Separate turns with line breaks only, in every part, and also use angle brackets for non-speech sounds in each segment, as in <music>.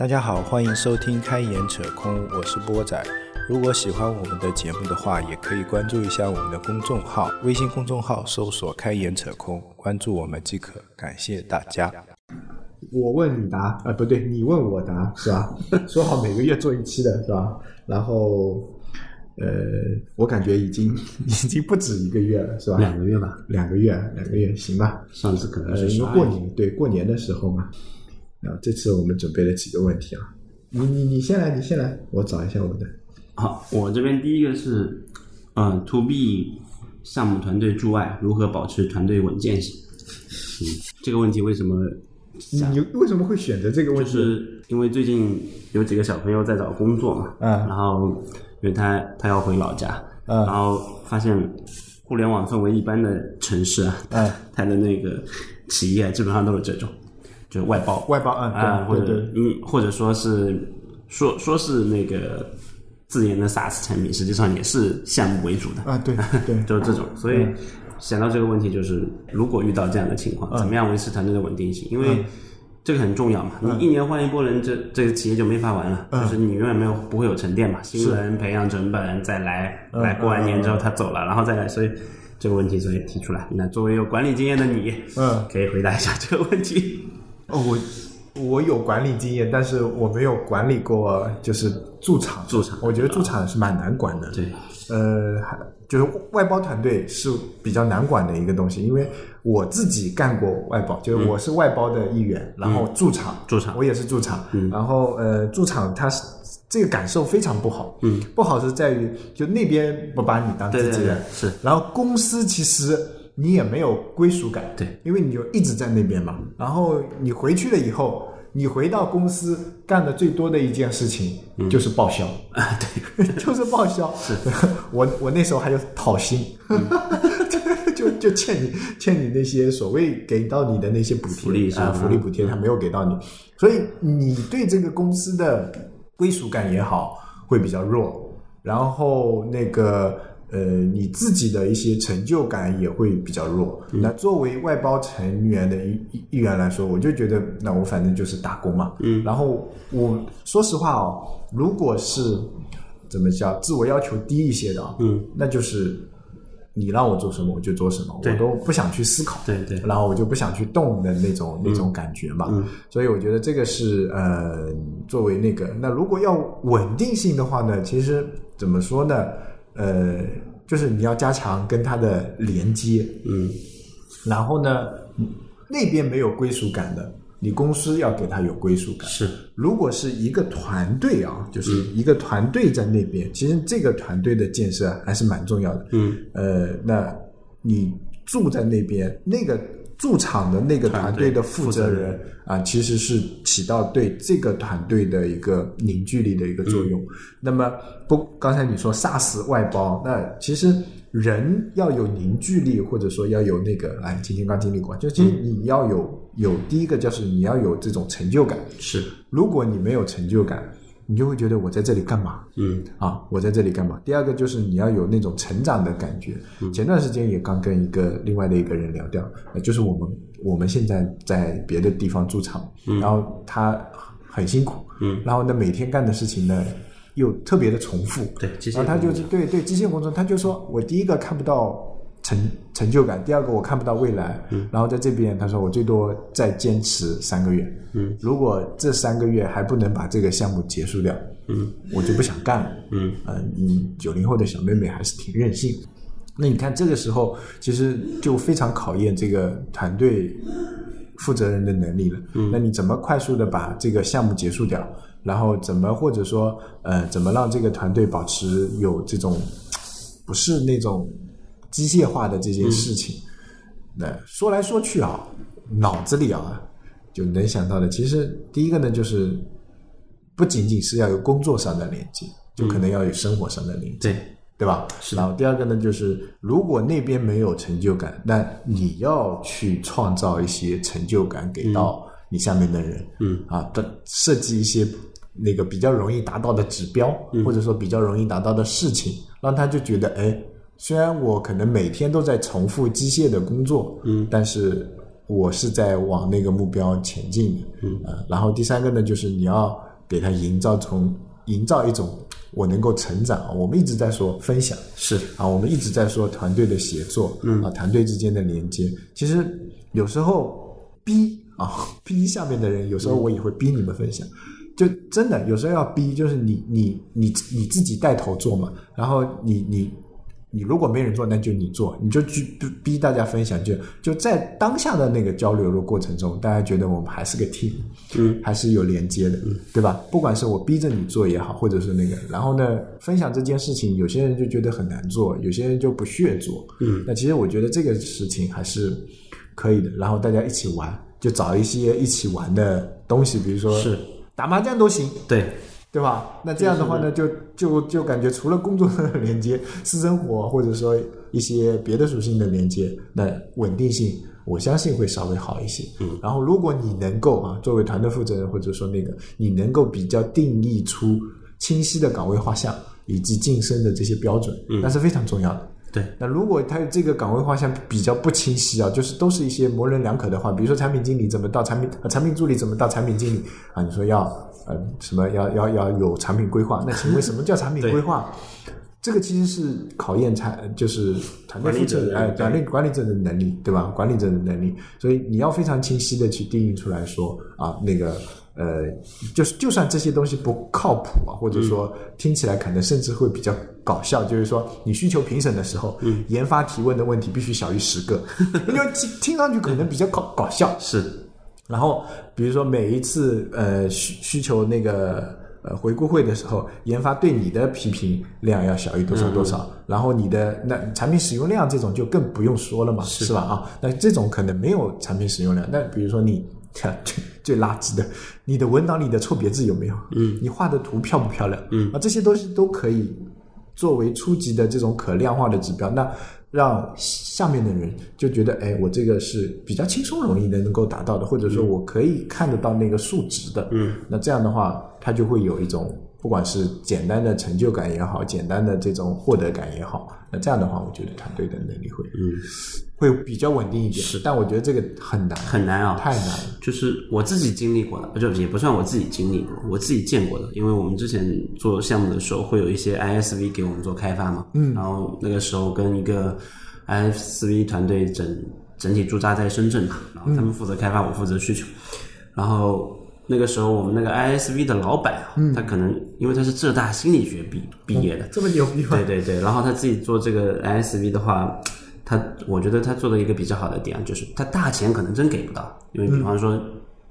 大家好，欢迎收听《开眼扯空》，我是波仔。如果喜欢我们的节目的话，也可以关注一下我们的公众号，微信公众号搜索“开眼扯空”，关注我们即可。感谢大家。
我问你答，啊，不对，你问我答，是吧？<laughs> 说好每个月做一期的是吧？然后，呃，我感觉已经 <laughs> 已经不止一个月了，是吧？
两个月吧，
两个月，两个月，行吧？
上次可能
呃，
是
因为过年，对过年的时候嘛。啊，这次我们准备了几个问题啊。你你你先来，你先来，我找一下我的。
好，我这边第一个是，嗯，to B 项目团队驻外如何保持团队稳健性？嗯，这个问题为什么
你你为什么会选择这个问
就
题？
是因为最近有几个小朋友在找工作嘛，
嗯
然后因为他他要回老家，
嗯
然后发现互联网氛围一般的城市啊，
嗯
他的那个企业基本上都是这种，就是外包，
外包，嗯，
啊，或者嗯，或者说是说说是那个自研的 SaaS 产品，实际上也是项目为主的，
啊，对对，<laughs>
就是这种。所以想到这个问题，就是如果遇到这样的情
嗯。
况，怎么样维持团队的稳定性？因为这个很重要嘛，你一年换一波人，这这个企业就没法玩了，
嗯。
就是你永远没有不会有沉淀嘛，新人培养成本再来，
嗯。
来过完年之后他走了，然后再来，所以这个问题所以提出来。那作为有管理经验的你，
嗯，
可以回答一下这个问题。
哦，我我有管理经验，但是我没有管理过，就是驻场。
驻场
我觉得驻场是蛮难管的。
对，
呃，还就是外包团队是比较难管的一个东西，因为我自己干过外包，就是我是外包的一员，然后驻场，
驻场
我也是驻场，然后呃，驻场它是这个感受非常不好，嗯，不好是在于就那边不把你当自己人，，
是。
然后公司其实你也没有归属感，
对，
因为你就一直在那边嘛。然后你回去了以后，你回到公司干的最多的一件事情就是报销。啊，对，<laughs> 就是报销。是，<laughs> 我我那时候还有讨薪，<laughs> 就就欠你欠你那些所谓给到你的那些补贴啊、
福利
补贴，他没有给到你，所以你对这个公司的归属感也好，会比较弱。然后那个呃，你自己的一些成就感也会比较弱。那作为外包成员的一一一员来说，我就觉得，那我反正就是打工嘛。嗯。然后我说实话哦，如果是怎么叫自我要求低一些的啊，
嗯，
那就是你让我做什么我就做什么，我都不想去思考。
对对
然后我就不想去动的那种、那种感觉嘛。
嗯
所以我觉得这个是呃，作为那个，那如果要稳定性的话呢，其实怎么说呢？呃，就是你要加强跟它的连接，
嗯，
然后呢，那边没有归属感的，你公司要给他有归属感。
是
如果是一个团队啊，就是一个团队在那边，其实这个团队的建设还是蛮重要的。
嗯，
呃，那你住在那边，那个驻场的那个团队的负责人啊，其实是起到对这个团队的一个凝聚力的一个作用。那么不，刚才你说 SaaS 外包，那其实人要有凝聚力，或者说要有那个，哎，今天刚经历过，就其实你要有有第一个就是你要有这种成就感。
是，
如果你没有成就感，你就会觉得我在这里干嘛？
嗯
啊，我在这里干嘛？第二个就是你要有那种成长的感觉。
嗯
前段时间也刚跟一个另外的一个人聊掉，呃就是我们我们现在在别的地方驻场，然后他很辛苦，
嗯，
然后呢每天干的事情呢又特别的重复，
对机械
然后他就对对机械工程，他就说我第一个看不到成成就感，第二个我看不到未来，嗯，然后在这边他说我最多再坚持三个月，
嗯，
如果这三个月还不能把这个项目结束掉，
嗯，
我就不想干了，
嗯，
呃，嗯，九零后的小妹妹还是挺任性。那你看这个时候，其实就非常考验这个团队负责人的能力了。嗯，那你怎么快速的把这个项目结束掉？然后怎么或者说呃，怎么让这个团队保持有这种不是那种机械化的这件事情？那说来说去啊，脑子里啊就能想到的，其实第一个呢就是不仅仅是要有工作上的连接，就可能要有生活上的连接。
对，
对吧？然后第二个呢，就是如果那边没有成就感，那你要去创造一些成就感给到你下面的人，
嗯
啊，的设计一些那个比较容易达到的指标，或者说比较容易达到的事情，让他就觉得，哎，虽然我可能每天都在重复机械的工作，
嗯，
但是我是在往那个目标前进的，
嗯
啊，然后第三个呢，就是你要给他营造从营造一种我能够成长啊。我们一直在说分享，
是
啊，我们一直在说团队的协作，嗯啊，团队之间的连接。其实有时候逼啊，逼下面的人，有时候我也会逼你们分享。就真的有时候要逼，就是你你你你自己带头做嘛，然后你你你如果没人做，那就你做，你就去逼逼大家分享，就就在当下的那个交流的过程中，大家觉得我们还是个 team，
嗯，
还是有连接的，对吧？不管是我逼着你做也好，或者是那个，然后呢，分享这件事情，有些人就觉得很难做，有些人就不屑做，
嗯，
那其实我觉得这个事情还是可以的，然后大家一起玩，就找一些一起玩的东西，比如说
是。
打麻将都行，
对，
对吧？那这样的话呢，就就就感觉除了工作的连接、私生活或者说一些别的属性的连接，那稳定性我相信会稍微好一些。嗯，然后如果你能够啊，作为团队负责人或者说那个，你能够比较定义出清晰的岗位画像以及晋升的这些标准，那是非常重要的。
对，
那如果他这个岗位画像比较不清晰啊，就是都是一些模棱两可的话，比如说产品经理怎么到产品，呃产品助理怎么到产品经理啊？你说要呃什么要要要有产品规划，那请问什么叫产品规划？这个其实是考验产就是团队负责人哎
管理
管理者的能力，对吧？管理者的能力，所以你要非常清晰的去定义出来说啊，那个呃，就是就算这些东西不靠谱啊，或者说听起来可能甚至会比较搞笑，就是说你需求评审的时候，研发提问的问题必须小于十个，<laughs> 因为听听上去可能比较搞搞笑，
是。
然后比如说每一次呃需需求那个呃回顾会的时候，研发对你的批评量要小于多少多少，然后你的那产品使用量这种就更不用说了嘛，是。吧？啊，那这种可能没有产品使用量，那比如说你。最 <laughs> 最垃圾的，你的文档里的错别字有没有？嗯，你画的图漂不漂亮？嗯，啊，这些东西都可以作为初级的这种可量化的指标，那让下面的人就觉得，哎，我这个是比较轻松容易的能够达到的，或者说我可以看得到那个数值的。
嗯，
那这样的话，他就会有一种不管是简单的成就感也好，简单的这种获得感也好，那这样的话，我觉得团队的能力会
嗯
会比较稳定一点。
是
但我觉得这个很难，
很难啊，
太难了。
就是我自己经历过的，不就也不算我自己经历过，我自己见过的。因为我们之前做项目的时候，会有一些 ISV 给我们做开发嘛，嗯，然后那个时候跟一个 ISV 团队整整体驻扎在深圳嘛，然后他们负责开发，我负责需求，然后。那个时候，我们那个 ISV 的老板啊，他可能因为他是浙大心理学毕毕业的，
这么牛逼吗？
对对对，然后他自己做这个 ISV 的话，他我觉得他做的一个比较好的点啊就是他大钱可能真给不到，因为比方说，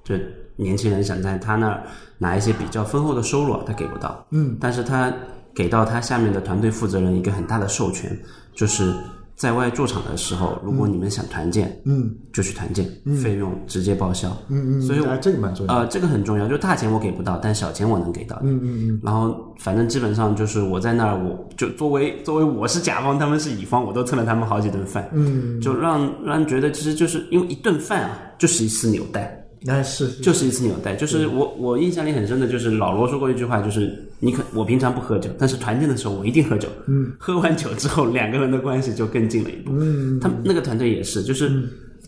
就年轻人想在他那儿拿一些比较丰厚的收入啊，他给不到。
嗯，
但是他给到他下面的团队负责人一个很大的授权，就是在外驻场的时候，如果你们想团建，
嗯
就去团建，费用直接报销。
嗯嗯，
所以我
啊这个蛮重要。
呃，这个很重要，就大钱我给不到，但小钱我能给到。嗯嗯嗯。然后反正基本上就是我在那儿，我就作为作为我是甲方，他们是乙方，我都蹭了他们好几顿饭。嗯。就让让人觉得，其实就是因为一顿饭啊，就是一次纽带。
那是
就是一次纽带，就是我我印象里很深的，就是老罗说过一句话，就是你可我平常不喝酒，但是团建的时候我一定喝酒。嗯，喝完酒之后，两个人的关系就更近了一步。嗯，他们那个团队也是，就是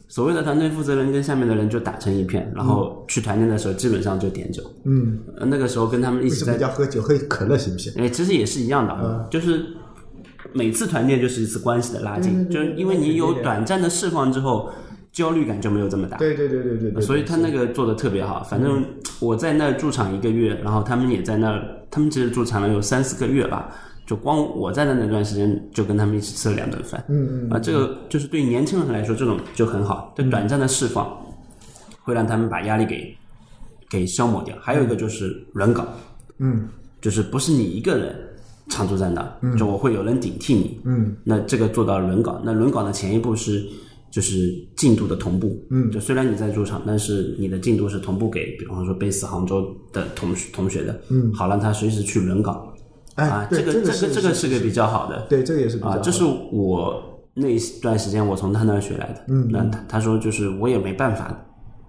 所谓的团队负责人跟下面的人就打成一片，然后去团建的时候基本上就点酒。
嗯，
呃那个时候跟他们一起在，
家喝酒？喝可乐行不行？
哎，其实也是一样的，啊，就是每次团建就是一次关系的拉近，就是因为你有短暂的释放之后，焦虑感就没有这么大。
对对对对对对。
所以他那个做的特别好。反正我在那儿驻场一个月，然后他们也在那儿，他们其实驻场了有三四个月吧。就光我在的那段时间，就跟他们一起吃了两顿饭。嗯嗯。啊，这个就是对年轻人来说，这种就很好，就短暂的释放，会让他们把压力给给消磨掉。还有一个就是轮岗，
嗯
就是不是你一个人常驻在那儿，就我会有人顶替你。
嗯，
那这个做到轮岗，那轮岗的前一步是就是进度的同步。
嗯，
就虽然你在驻场，但是你的进度是同步给，比方说 base 杭州的同学同学的。嗯，好让他随时去轮岗。
哎
啊，这个
这
个这个是个比较好的。
对，这个也是比较
啊，
好
这是我那一段时间我从他那儿学来的。嗯，那他他说就是我也没办法，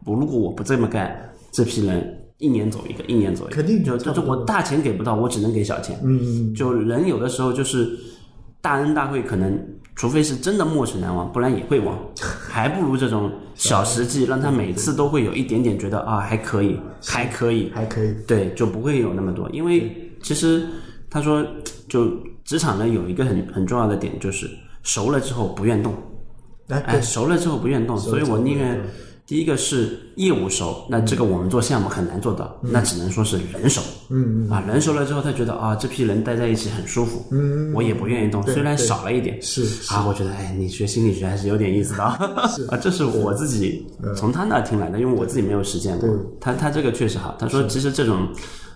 我如果我不这么干，这批人一年走一个，一年走一个，
肯定
就就是我大钱给不到，我只能给小钱。嗯，就人有的时候就是大恩大惠，可能除非是真的墨水难忘，不然也会忘，<laughs> 还不如这种小实际，让他每次都会有一点点觉得啊还可以，还可以，
还可以。
对，就不会有那么多。因为其实他说，就职场呢有一个很很重要的点，就是熟了之后不愿动，
哎，
哎，熟了之后不愿动，所以我宁愿第一个是业务熟，那这个我们做项目很难做到，那只能说是人熟。
嗯嗯
啊，人熟了之后，他觉得啊，这批人待在一起很舒服，嗯，我也不愿意动，虽然少了一点，
是是。
啊，我觉得哎，你学心理学还是有点意思的啊，<laughs> 啊，这是我自己从他那听来的，因为我自己没有实践过
对，
他他这个确实好，他说其实这种。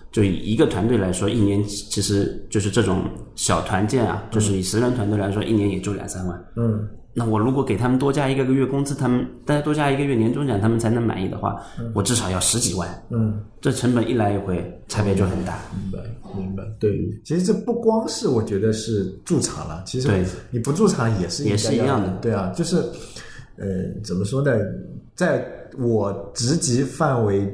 就以一个团队来说，一年其实就是这种小团建啊，就是以十人团队来说，一年也就两三万。
嗯，
那我如果给他们多加一个个月工资，他们大家多加一个月年终奖，他们才能满意的话，我至少要十几万。
嗯，
这成本一来一回，差别就很大。
明白明白。对，其实这不光是我觉得是驻场了，其实
对
你不驻场也是
也是一样的
对啊，就是呃，怎么说呢，在我职级范围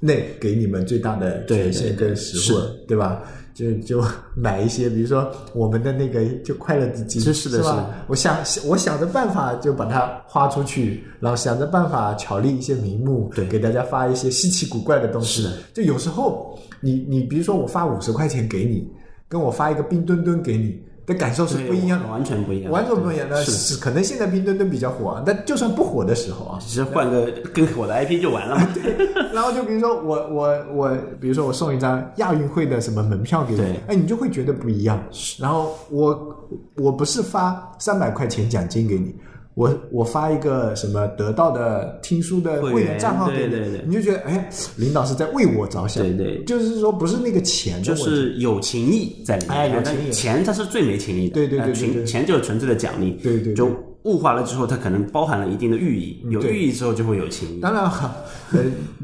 内给你们最大的
对
权限跟实惠，对吧？就就 <laughs> 买一些，比如说我们的那个就快乐基金，
是是的是
吧？我想我想着办法就把它花出去，然后想着办法巧立一些名目，
对
给大家发一些稀奇古怪的东西。就有时候你你比如说我发五十块钱给你，跟我发一个冰墩墩给你的感受是不一样的。
完全不一样，
完全不一样，那
是。
是可能现在冰墩墩比较火啊，但就算不火的时候啊，
只是换个更火的 IP 就完了 <laughs> 对。
然后就比如说我我我，比如说我送一张亚运会的什么门票给你
对，
哎，你就会觉得不一样。然后我我不是发三百块钱奖金给你，我我发一个什么得到的听书的会
会员
员账号给你，
对对对。
你就觉得哎，领导是在为我着想，
对对。
就是说不是那个钱的
就，是有情义在里面，
哎有情义
钱它是最没情义的，
对对对
呃
对。对
情钱就是纯粹的奖励，
对对对。
就物化了之后，它可能包含了一定的寓意，有寓意之后就会有情义，
当然哈，呃，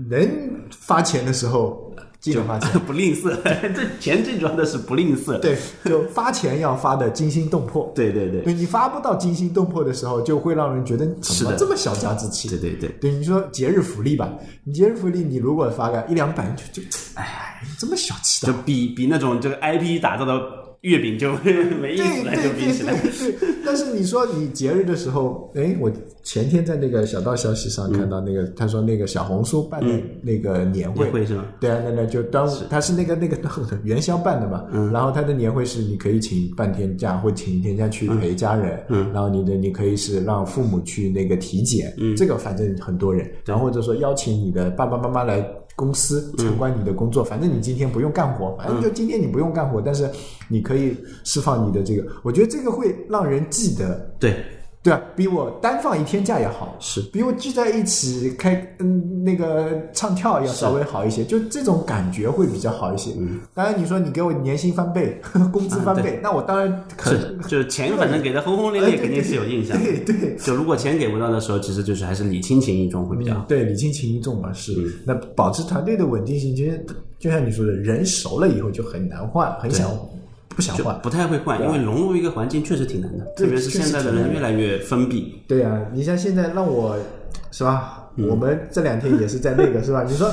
能发钱的时候记得发钱。<laughs>
不吝啬，<laughs> 这钱最主要的是不吝啬，
对，就发钱要发的惊心动魄。<laughs>
对对对
对你发不到惊心动魄的时候，就会让人觉得怎么这么小家子气？
对对对，
对，你说节日福利吧，你节日福利，你如果发个一两百，就就，哎，这么小气的
就。比比那种这个 IP 打造的月饼就 <laughs> 没意思了，就比起来，
但是你说你节日的时候，哎，我前天在那个小道消息上看到那个，他说那个小红书办的那个年会，
年会是吗？
对啊，那那就端午，他是那个那个元宵办的嘛，
嗯。
然后他的年会是你可以请半天假或请一天假去陪家人，
嗯。
然后你的你可以是让父母去那个体检，
嗯。
这个反正很多人，然后或者说邀请你的爸爸妈妈来公司参观你的工作，反正你今天不用干活，反正就今天你不用干活，但是你可以释放你的这个，我觉得这个会让人记得。
对，
对啊，比我单放一天假也好，
是
比我聚在一起开嗯那个唱跳要稍微好一些，就这种感觉会比较好一些。
嗯
当然你说你给我年薪翻倍、<laughs> 工资翻倍，那我当然可
是就是钱反正给的轰轰烈烈，<laughs> 肯定是有印象的。
对对。
就如果钱给不到的时候，其实就是还是礼轻情意重会比较好。
对，礼轻情意重嘛，是。
嗯
那保持团队的稳定性，其实就像你说的，人熟了以后就很难换，很想不想换。
不太会换，因为融入一个环境确实挺难的，特别是现在的人越来越封闭。
对啊，你像现在让我是吧？我们这两天也是在那个是吧？你说。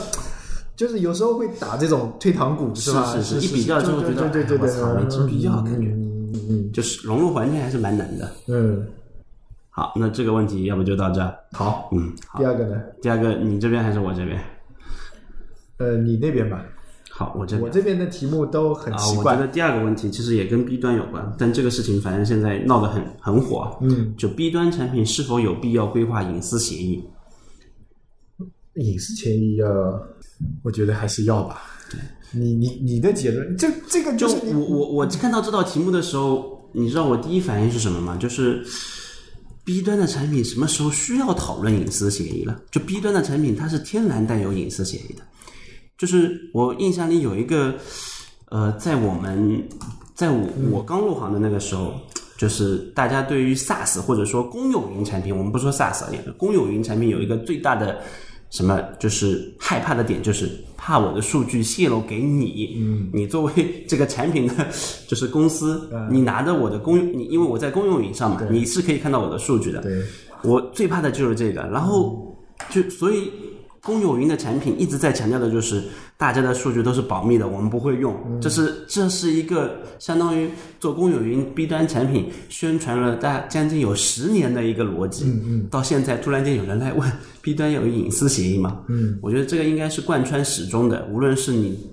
就是有时候会打这种退堂鼓，
是
吧？
是是一比较之后
对
觉得
对对对对，
哎我操没真必要感觉
嗯嗯
就是融入环境还是蛮难的。
嗯，
好，那这个问题要不就到这儿。
好。
嗯，好
第。二个呢？
第二个，你这边还是我这边？
呃，你那边吧，
好，我这。
我这边的题目都很
啊，
奇怪。
我觉得第二个问题其实也跟 B 端有关，但这个事情反正现在闹得很很火。
嗯，
就 B 端产品是否有必要规划隐私协议？
隐私协议要，我觉得还是要吧。对，你你你的结论，这这个
就
就是
我我我看到这道题目的时候，你知道我第一反应是什么吗？就是 B 端的产品什么时候需要讨论隐私协议了？就 B 端的产品它是天然带有隐私协议的。就是我印象里有一个，呃，在我们在我我刚入行的那个时候，就是大家对于 SaaS 或者说公有云产品，我们不说 SaaS 啊，公有云产品有一个最大的什么就是害怕的点，就是怕我的数据泄露给你。嗯，你作为这个产品的，就是公司，你拿着我的公，你因为我在公有云上嘛，你是可以看到我的数据的。
对，
我最怕的就是这个，然后就所以。公有云的产品一直在强调的就是大家的数据都是保密的，我们不会用。这是这是一个相当于做公有云 B 端产品宣传了大将近有十年的一个逻辑。嗯嗯。到现在突然间有人来问 <laughs> B 端有隐私协议吗？嗯，我觉得这个应该是贯穿始终的，无论是你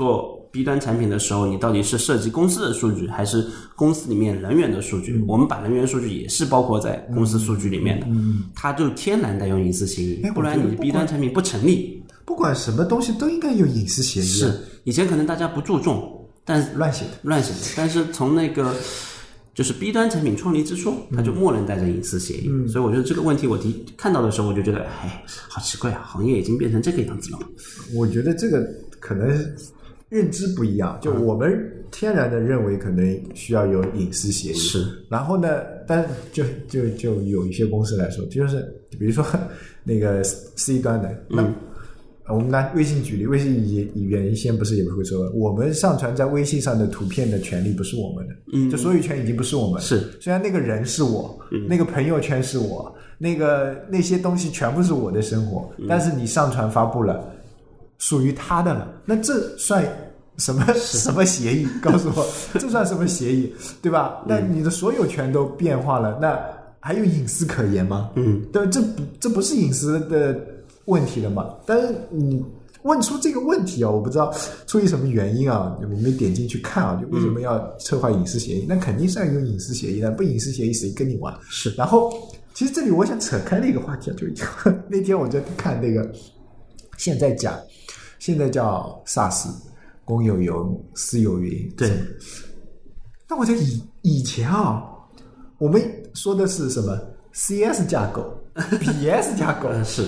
做。B 端产品的时候，你到底是涉及公司的数据，还是公司里面人员的数据？我们把人员数据也是包括在公司数据里面的，它就天然带有隐私协议，不然你 B 端产品不成立。
不管什么东西都应该有隐私协议。
是，以前可能大家不注重，但
乱写的，
乱写的。但是从那个就是 B 端产品创立之初，它就默认带着隐私协议。所以我觉得这个问题，我第看到的时候，我就觉得，哎，好奇怪啊，行业已经变成这个样子了。
我觉得这个可能。认知不一样，就我们天然的认为可能需要有隐私协议，
是。
然后呢，但就就就有一些公司来说，就是比如说那个 C 端的，那我们拿微信举例，微信以原先不是也不会说，我们上传在微信上的图片的权利不是我们的，嗯，就所有权已经不是我们，
是。
虽然那个人是我，那个朋友圈是我，那个那些东西全部是我的生活，但是你上传发布了。属于他的了，那这算什么什么协议？告诉我，<laughs> 这算什么协议？对吧？那你的所有权都变化了，那还有隐私可言吗？
嗯，
对，这不这不是隐私的问题了嘛？但是你问出这个问题啊，我不知道出于什么原因啊，我没点进去看啊，就为什么要策划隐私协议？那肯定是要有隐私协议的，不隐私协议谁跟你玩？
是。
然后，其实这里我想扯开那个话题啊，就那天我在看那个，现在讲。现在叫 SaaS，公有云、私有云。
对。
那我觉得以以前啊，我们说的是什么 CS 架构、BS 架构。<laughs>
是。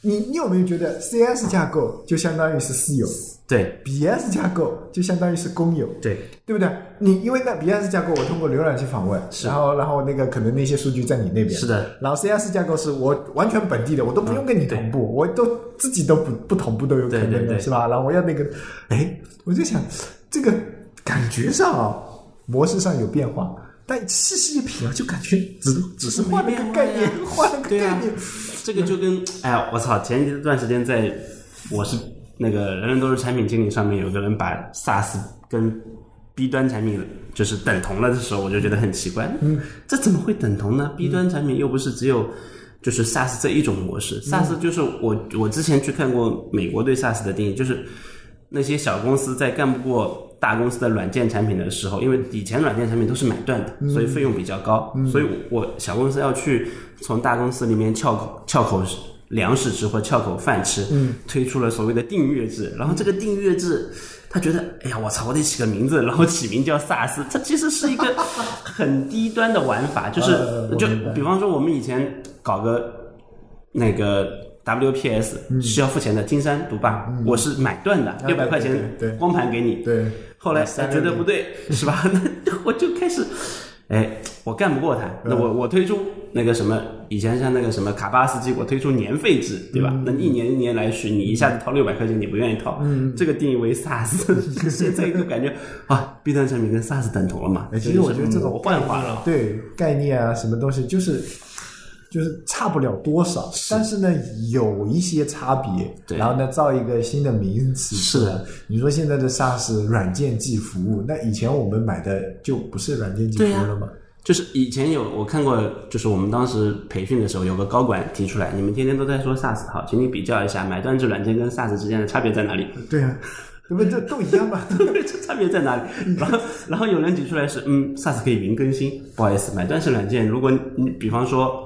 你你有没有觉得 CS 架构就相当于是私有？
对
，BS 架构就相当于是公有，
对，
对不对？你因为那 BS 架构，我通过浏览器访问，然后然后那个可能那些数据在你那边，
是的。
然后 CS 架构是我完全本地的，我都不用跟你同步，我都自己都不不同步都有可能的，是吧？然后我要那个，哎，我就想这个感觉上啊，模式上有变化，但细细一品啊，就感觉只只是换了个概念，换了个概念。
这个就跟哎呀，我操！前一段时间在我是。那个人人都是产品经理上面有个人把 SaaS 跟 B 端产品就是等同了的时候，我就觉得很奇怪。嗯，这怎么会等同呢？B 端产品又不是只有就是 SaaS 这一种模式，SaaS 就是我我之前去看过美国对 SaaS 的定义，就是那些小公司在干不过大公司的软件产品的时候，因为以前软件产品都是买断的，所以费用比较高，所以我小公司要去从大公司里面撬口撬口。粮食吃或撬口饭吃，推出了所谓的订阅制，然后这个订阅制，他觉得，哎呀，我操，我得起个名字，然后起名叫 SaaS，它其实是一个很低端的玩法，就是就比方说我们以前搞个那个 WPS 需要付钱的金山毒霸，我是买断的，六百块钱光盘给你，
对，
后来他觉得不对，是吧？<laughs> 那我就开始。哎，我干不过他，那我我推出那个什么，以前像那个什么卡巴斯基，我推出年费制，对吧？那一年一年来续，你一下子掏六百块钱，你不愿意掏，这个定义为 SaaS，<laughs> 现在就感觉啊，B 端产品跟 SaaS 等同了嘛？
其实我觉得这
种幻化了，
对概念啊，什么东西就是。就是差不了多少，但是呢，有一些差别。
对，
然后呢，造一个新的名词。
是的，
你说现在的 SaaS 软件即服务，那以前我们买的就不是软件即服务了吗？
就是以前有我看过，就是我们当时培训的时候，有个高管提出来，你们天天都在说 SaaS 好，请你比较一下买断制软件跟 SaaS 之间的差别在哪里？
对啊，那不这都一样吧？<laughs>
这差别在哪里？然后，然后有人举出来是，嗯，SaaS 可以云更新，不好意思，买断式软件，如果你比方说。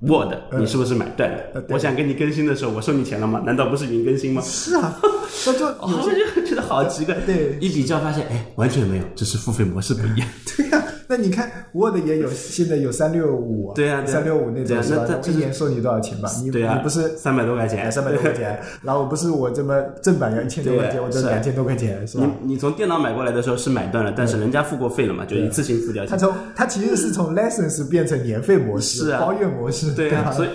Word，你是不是买断的？我想给你更新的时候，我收你钱了吗？难道不是云更新吗？
是啊，<laughs> 那就 <laughs> 有
些就觉得好奇怪。
对，
一比较发现，哎，完全没有，只是付费模式不一样。
对呀。那你看，Word 也有，现在有三六五，
对啊，
三六五那种是吧？一年收你多少钱吧？你
你
不是
三百多块钱，
三百多块钱，<laughs> 然后不是我这么正版要一千多块钱，我这两千多块钱是吧？
你你从电脑买过来的时候是买断了，但是人家付过费了嘛，就一次性付掉。
他从他其实是从 license 变成年费模式，包月模式，
对啊，所以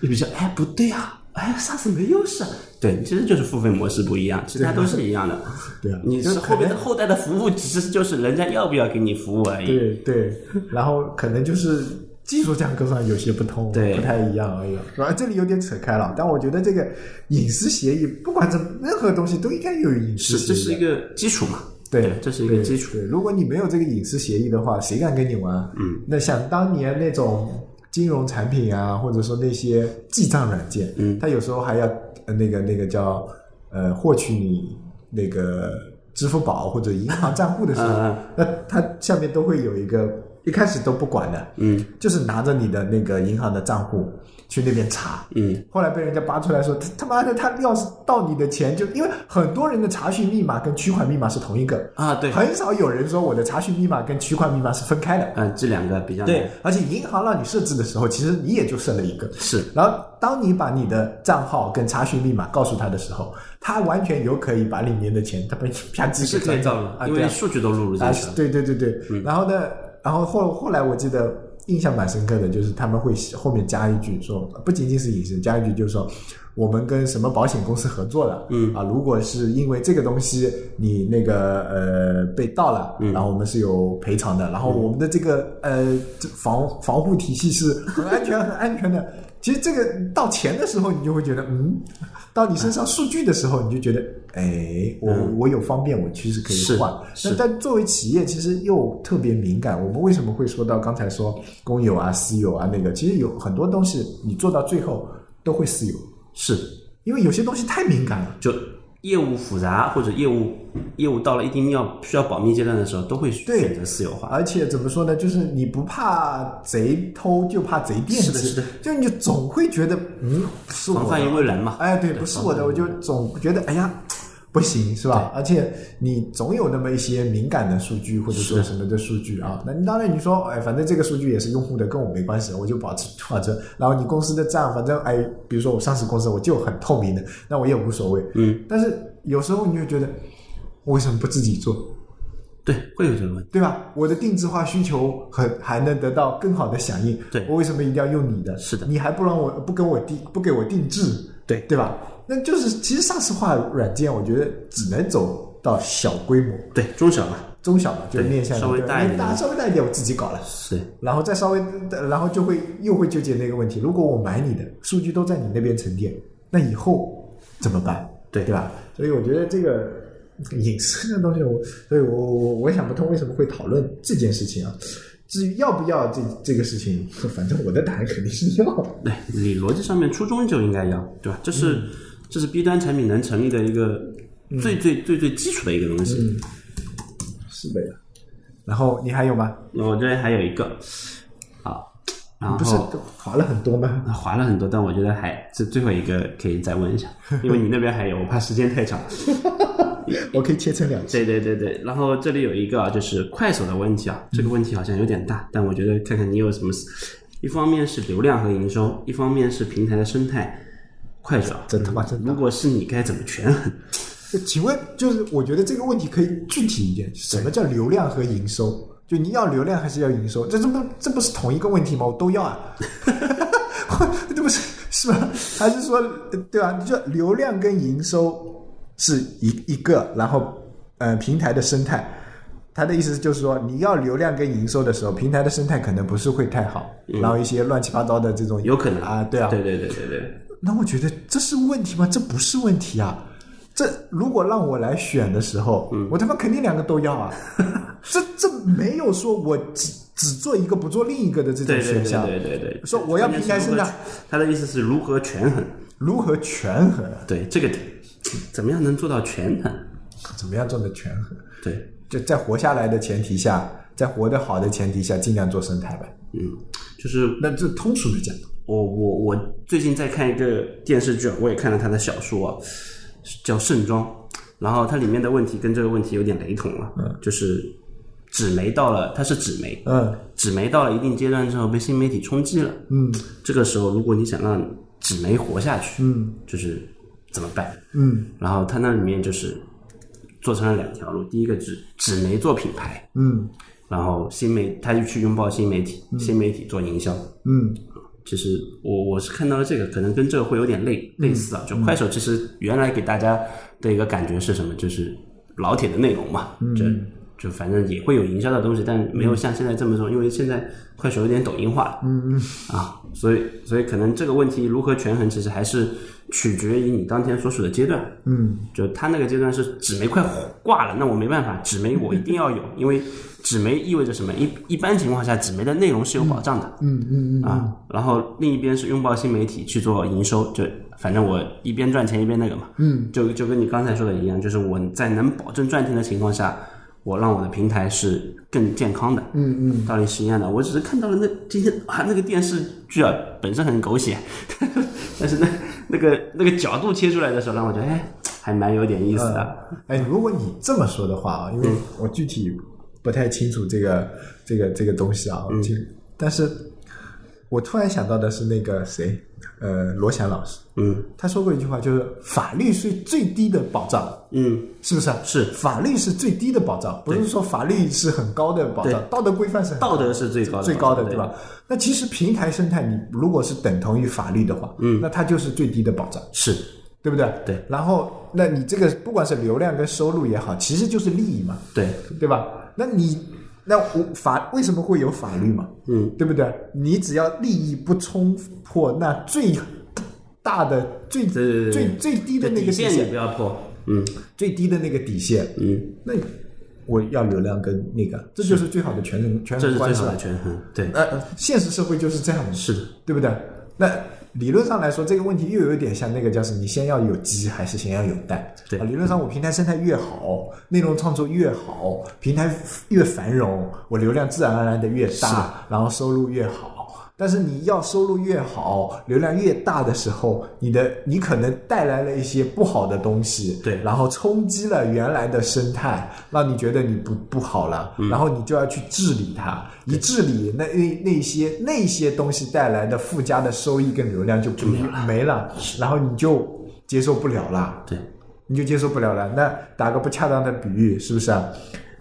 你比如说，哎，不对啊。哎，SaaS 没优势，对，其实就是付费模式不一样，其他都是一样的。<laughs>
对啊，
你是后面的后代的服务，其实就是人家要不要给你服务而已。
对对，然后可能就是技术架构上有些不通，
对
不太一样而已，是吧？这里有点扯开了，但我觉得这个隐私协议，不管怎任何东西都应该有隐私
是，
协议。
这是一个基础嘛？
对，
这是一个基础。
对，如果你没有这个隐私协议的话，谁敢跟你玩？嗯，那想当年那种金融产品啊，或者说那些记账软件，
嗯，
它有时候还要呃那个那个叫呃获取你那个支付宝或者银行账户的时候，
嗯嗯
那它下面都会有一个，一开始都不管的，
嗯。
就是拿着你的那个银行的账户去那边查，
嗯，
后来被人家扒出来说，他他妈的，他要是盗你的钱，就因为很多人的查询密码跟取款密码是同一个，
啊，对，
很少有人说我的查询密码跟取款密码是分开的。
嗯，这两个比较
对，而且银行让你设置的时候，其实你也就设了一个。
是
然后，当你把你的账号跟查询密码告诉他的时候，他完全有可以把里面的钱，他被啪叽
是可以造的，
啊，
因为数据都录入进
啊
去了。，
对对对对。然后呢，然后后后来我记得印象蛮深刻的，就是他们会后面加一句说，不仅仅是隐身，加一句就是说。我们跟什么保险公司合作了？嗯啊，如果是因为这个东西你那个呃被盗了，嗯然后我们是有赔偿的，然后我们的这个呃这防防护体系是很安全很安全的。其实这个到钱的时候，你就会觉得，嗯，到你身上数据的时候，你就觉得，哎，我、我有方便，我其实可以换。那但作为企业，其实又特别敏感。我们为什么会说到刚才说公有啊、私有啊那个？其实有很多东西你做到最后都会私有，
是，
因为有些东西太敏感了。
就业务复杂或者业务业务到了一定要需要保密阶段的时候，都会选择私有化。
而且怎么说呢？就是你不怕贼偷，就怕贼惦记。
是的是的
就你总会觉得，嗯，不是我
防范于
的。
未然嘛。
哎，对，不是我的，我就总觉得，哎呀，不行，是吧？而且你总有那么一些敏感的数据，或者说什么的数据啊。那你当然你说，哎，反正这个数据也是用户的，跟我没关系，我就保持保持。然后你公司的账，反正哎，比如说我上市公司，我就很透明的，那我也无所谓。
嗯，
但是有时候你就觉得，我为什么不自己做？
对，会有这个问题。
对吧？我的定制化需求很还能得到更好的响应，
对
我为什么一定要用你的？
是的
你还不让我不跟我定不给我定制，
对
对吧？那就是其实上市化软件，我觉得只能走到小规模、
对，中小嘛，
中小嘛，就是面向
稍微
对
大一点
大稍微大一点，我自己搞了。
是
然后再稍微，然后就会又会纠结那个问题：如果我买你的数据都在你那边沉淀，那以后怎么办？
对
对吧？所以我觉得这个 <laughs> 隐私这东西我，所以我我我想不通为什么会讨论这件事情啊。至于要不要这这个事情，反正我的答案肯定是要。
对，<laughs> 你逻辑上面初衷就应该要，对吧？这是、这是 B 端产品能成立的一个最最最最基础的一个东西。
是的呀。然后你还有吗？
我这边还有一个，啊，然后
不是都划了很多吗？
划了很多，但我觉得还这最后一个可以再问一下，因为你那边还有，我怕时间太长。<laughs>
我可以切成两期。
对对对对，然后这里有一个啊，就是快手的问题啊，这个问题好像有点大，但我觉得看看你有什么。一方面是流量和营收，一方面是平台的生态。快手，
真他妈真
如果是你，该怎么权衡？
请问，就是我觉得这个问题可以具体一点，什么叫流量和营收？就你要流量还是要营收？这这不这不是同一个问题吗？我都要啊，<laughs> 这不是是吧？还是说对吧？就流量跟营收是一一个，然后呃平台的生态。他的意思就是说，你要流量跟营收的时候，平台的生态可能不是会太好，然后一些乱七八糟的这种
有可能
啊，对啊，
对对对对对，
那我觉得这是问题吗？这不是问题啊！这如果让我来选的时候，我他妈肯定两个都要啊！<laughs> 这这没有说我只只做一个不做另一个的这种
对对对
选项。
对对对，
说我要平台生态，
他的意思是如何权衡？
如何权衡？
对这个点，怎么样能做到权衡？
怎么样做到权衡？
对，
就在活下来的前提下，在活得好的前提下，尽量做生态吧。
嗯，就是
那这通俗的讲，
我我我最近在看一个电视剧，我也看了他的小说啊，叫《盛装》，然后它里面的问题跟这个问题有点雷同了，嗯，就是纸媒到了，它是纸媒，
嗯
纸媒到了一定阶段之后被新媒体冲击了，
嗯
这个时候如果你想让纸媒活下去，
嗯
就是怎么办？
嗯
然后它那里面就是做成了两条路，第一个纸纸媒做品牌，
嗯
然后新媒他就去拥抱新媒体，新媒体做营销。
嗯
其实我我是看到了这个，可能跟这个会有点类类似啊。就快手其实原来给大家的一个感觉是什么？就是老铁的内容嘛，就就反正也会有营销的东西，但没有像现在这么重，因为现在快手有点抖音化了，嗯嗯啊，所以所以可能这个问题如何权衡，其实还是取决于你当天所处的阶段，
嗯，
就他那个阶段是纸媒快挂了，那我没办法，纸媒我一定要有，因为纸媒意味着什么？一一般情况下，纸媒的内容是有保障的，
嗯嗯嗯
啊，然后另一边是拥抱新媒体去做营收，就反正我一边赚钱一边那个嘛，
嗯，
就就跟你刚才说的一样，就是我在能保证赚钱的情况下，我让我的平台是更健康的，
嗯嗯，
道理是一样的。我只是看到了那今天啊那个电视剧啊本身很狗血，<laughs> 但是那 <laughs> 那个那个角度切出来的时候，让我觉得哎还蛮有点意思的。
哎，如果你这么说的话啊，因为我具体不太清楚这个这个这个东西啊，就但是我突然想到的是那个谁，呃，罗翔老师，
嗯
他说过一句话，就是法律是最低的保障，
嗯，
是不是啊？
是
法律是最低的保障，不是说法律是很高的保障，道德规范是很
道德是最高的
最高的，
对
对吧？那其实平台生态，你如果是等同于法律的话，嗯，那它就是最低的保障。
是
对不对？
对。
然后，那你这个不管是流量跟收入也好，其实就是利益嘛，
对，
对吧？那你那我法为什么会有法律嘛？
嗯，
对不对？你只要利益不冲破那最大的、最
对对对
最最低的那个底
底线不要破，嗯
最低的那个底线，
嗯，
那我要流量跟那个，这就是最好的权衡权
这是最
衡关系了
好的。权衡，对，
呃，现实社会就是这样的，
是的，
对不对？那理论上来说，这个问题又有点像那个叫什么你先要有鸡还是先要有蛋？
对
啊理论上我平台生态越好，内容创作越好，平台越繁荣，我流量自然而然的越大，然后收入越好。但是你要收入越好，流量越大的时候，你的你可能带来了一些不好的东西，
对。
然后冲击了原来的生态，让你觉得你不不好了，
嗯。
然后你就要去治理它。一治理，那那那些那些东西带来的附加的收益跟流量就不没了，然后你就接受不了了，
对，
你就接受不了了。那打个不恰当的比喻，是不是啊？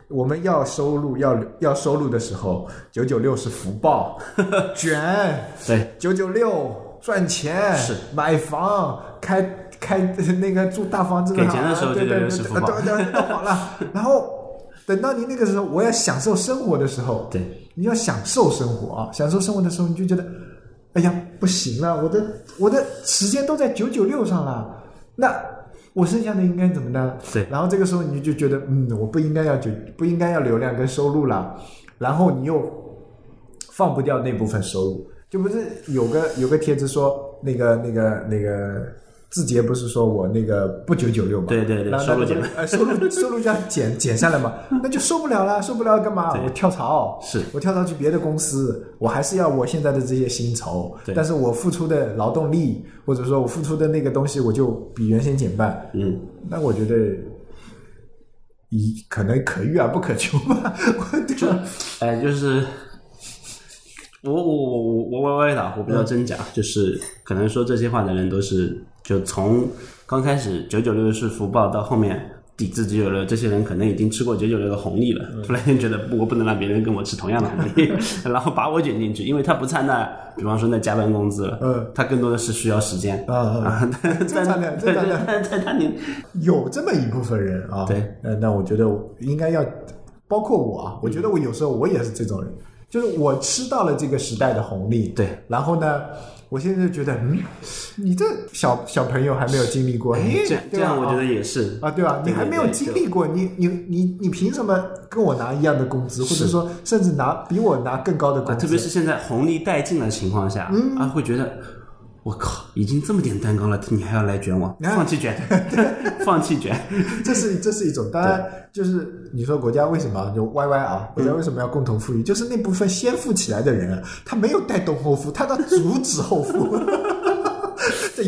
我们要收入要要收入的时候，九九六是福报，<laughs> 卷。
对，
九九六赚钱。
是。
买房。开开 <laughs> 那个住大房子
给钱的时候
对对
996
对
是福报。
对对对都好了。<laughs> 然后等到你那个时候，我要享受生活的时候，
对，
你要享受生活啊！享受生活的时候，你就觉得，哎呀，不行了，我的我的时间都在九九六上了，那我剩下的应该怎么呢？
对
然后这个时候你就觉得，嗯，我不应该要就，不应该要流量跟收入了，然后你又放不掉那部分收入，就不是有个有个帖子说那个那个那个。字节不是说我那个不九九六嘛？
对对对收入减
收入收入就要减减下来嘛，<laughs> 那就受不了了，受不了干嘛？我跳槽，
是
我跳槽去别的公司，我还是要我现在的这些薪酬，但是我付出的劳动力或者说我付出的那个东西，我就比原先减半。
嗯，
那我觉得，以可能可遇而不可求吧。我对吧？
哎，就是我我我我我歪歪的，我不知道真假，就是可能说这些话的人都是就从刚开始九九六是福报到后面。抵制九九六，这些人可能已经吃过九九六的红利了，突然间觉得不，我不能让别人跟我吃同样的红利，<laughs> 然后把我卷进去，因为他不差那，比方说那加班工资了，
嗯。
他更多的是需要时间。
啊啊。
啊，<laughs> 但
正常的
但
正常的
但但他你
有这么一部分人啊，
对，
那，那我觉得应该要，包括我啊，我觉得我有时候我也是这种人，就是我吃到了这个时代的红利，
对，
然后呢，我现在就觉得，嗯，你这小小朋友还没有经历过，你，
这这样我觉得也是
啊，对吧？你还没有经历过，你你你你凭什么跟我拿一样的工资，或者说甚至拿比我拿更高的
啊，
工资？
特别是现在红利殆尽的情况下，
嗯
啊，会觉得我靠，已经这么点蛋糕了，你还要来卷我，
啊
放弃卷，<laughs> 放弃卷，
这是这是一种，当然就是你说国家为什么就 YY 啊，国家为什么要共同富裕？就是那部分先富起来的人啊，他没有带动后富，他在阻止后富。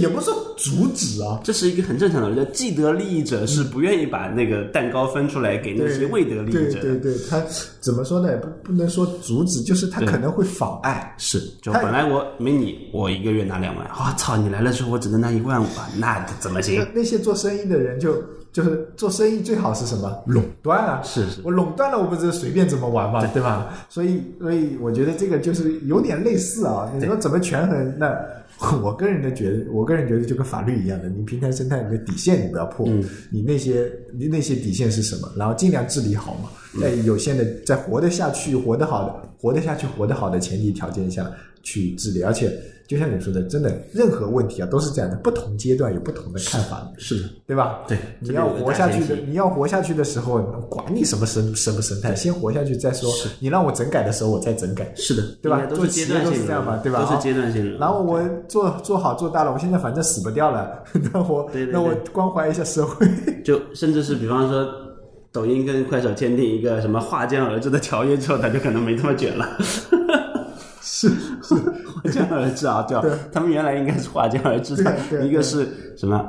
这也不是说阻止啊，
这是一个很正常的。既得利益者是不愿意把那个蛋糕分出来给那些未得利益者的，
对对对，他怎么说呢？不不能说阻止，就是他可能会妨碍。
是，就本来我没你，我一个月拿两万，我、操，你来了之后我只能拿一万五啊，那怎么行
那？那些做生意的人就就是做生意最好是什么垄断啊？
是是
我垄断了，我不是随便怎么玩嘛，对吧？所以所以我觉得这个就是有点类似啊。你说怎么权衡？那 <laughs> 我个人的觉得，我个人觉得就跟法律一样的，你平台生态你的底线你不要破，你那些你那些底线是什么？然后尽量治理好嘛，在有限的在活得下去、活得好的、活得下去、活得好的前提条件下去治理，而且。就像你说的，真的，任何问题啊都是这样的，不同阶段有不同的看法，
是的，
对吧？
对，
你要活下去的，你要活下去的时候，管你什么生什么生态，先活下去再说。你让我整改的时候，我再整改。
是的，
对吧？
做
企业都是这样嘛，对吧？
都是阶段性的。
然后我做做好做大了，我现在反正死不掉了，<laughs> 那我那我关怀一下社会。
就甚至是比方说，抖音跟快手签订一个什么划江而治的条约之后，他就可能没这么卷了。<laughs>
是是。
划江而治啊，对吧？他们原来应该是划江而治的，一个是什么？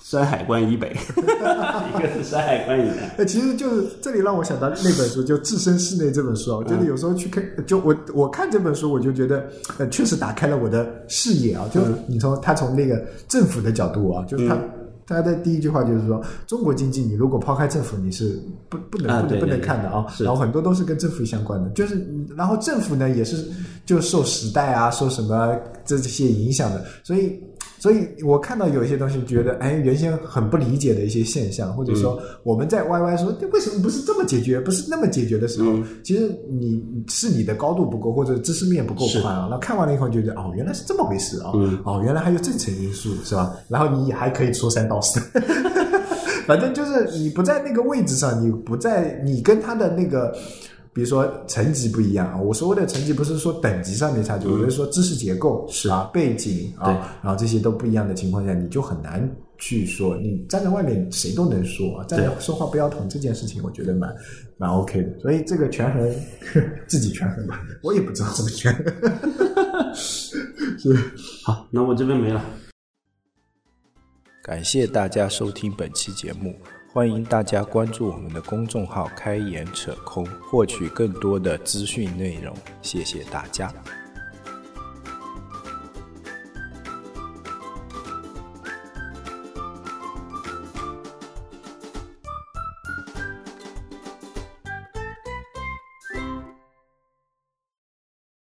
山海关以北，<laughs> 一个是山海关以南。
那，其实就是这里让我想到那本书，就《置身事内》这本书啊。我觉得有时候去看，就我我看这本书，我就觉得呃，确实打开了我的视野啊。就是你从他从那个政府的角度啊，就是他他的第一句话就是说，中国经济你如果抛开政府，你是不不能不能不能看的啊。然后很多都是跟政府相关的，就是然后政府呢也是就受时代啊，受什么这这些影响的，所以。所以我看到有一些东西，觉得哎，原先很不理解的一些现象，或者说我们在 Y Y 说为什么不是这么解决，不是那么解决的时候，其实你是你的高度不够，或者知识面不够宽啊。那看完了以后，觉得哦，原来是这么回事啊，哦，原来还有这层因素，是吧？然后你还可以说三道四，<laughs> 反正就是你不在那个位置上，你不在，你跟他的那个。比如说层级不一样啊，我所谓的层级不是说等级上面差距，我是说知识结构
是
啊，背景啊，然后这些都不一样的情况下，你就很难去说，你站在外面谁都能说，站在说话不腰疼这件事情，我觉得蛮蛮 OK 的。所以这个权衡 <laughs> 自己权衡吧，<laughs> 我也不知道怎么权衡。是 <laughs>
好，那我这边没了。
感谢大家收听本期节目。欢迎大家关注我们的公众号“开眼扯空”，获取更多的资讯内容。谢谢大家。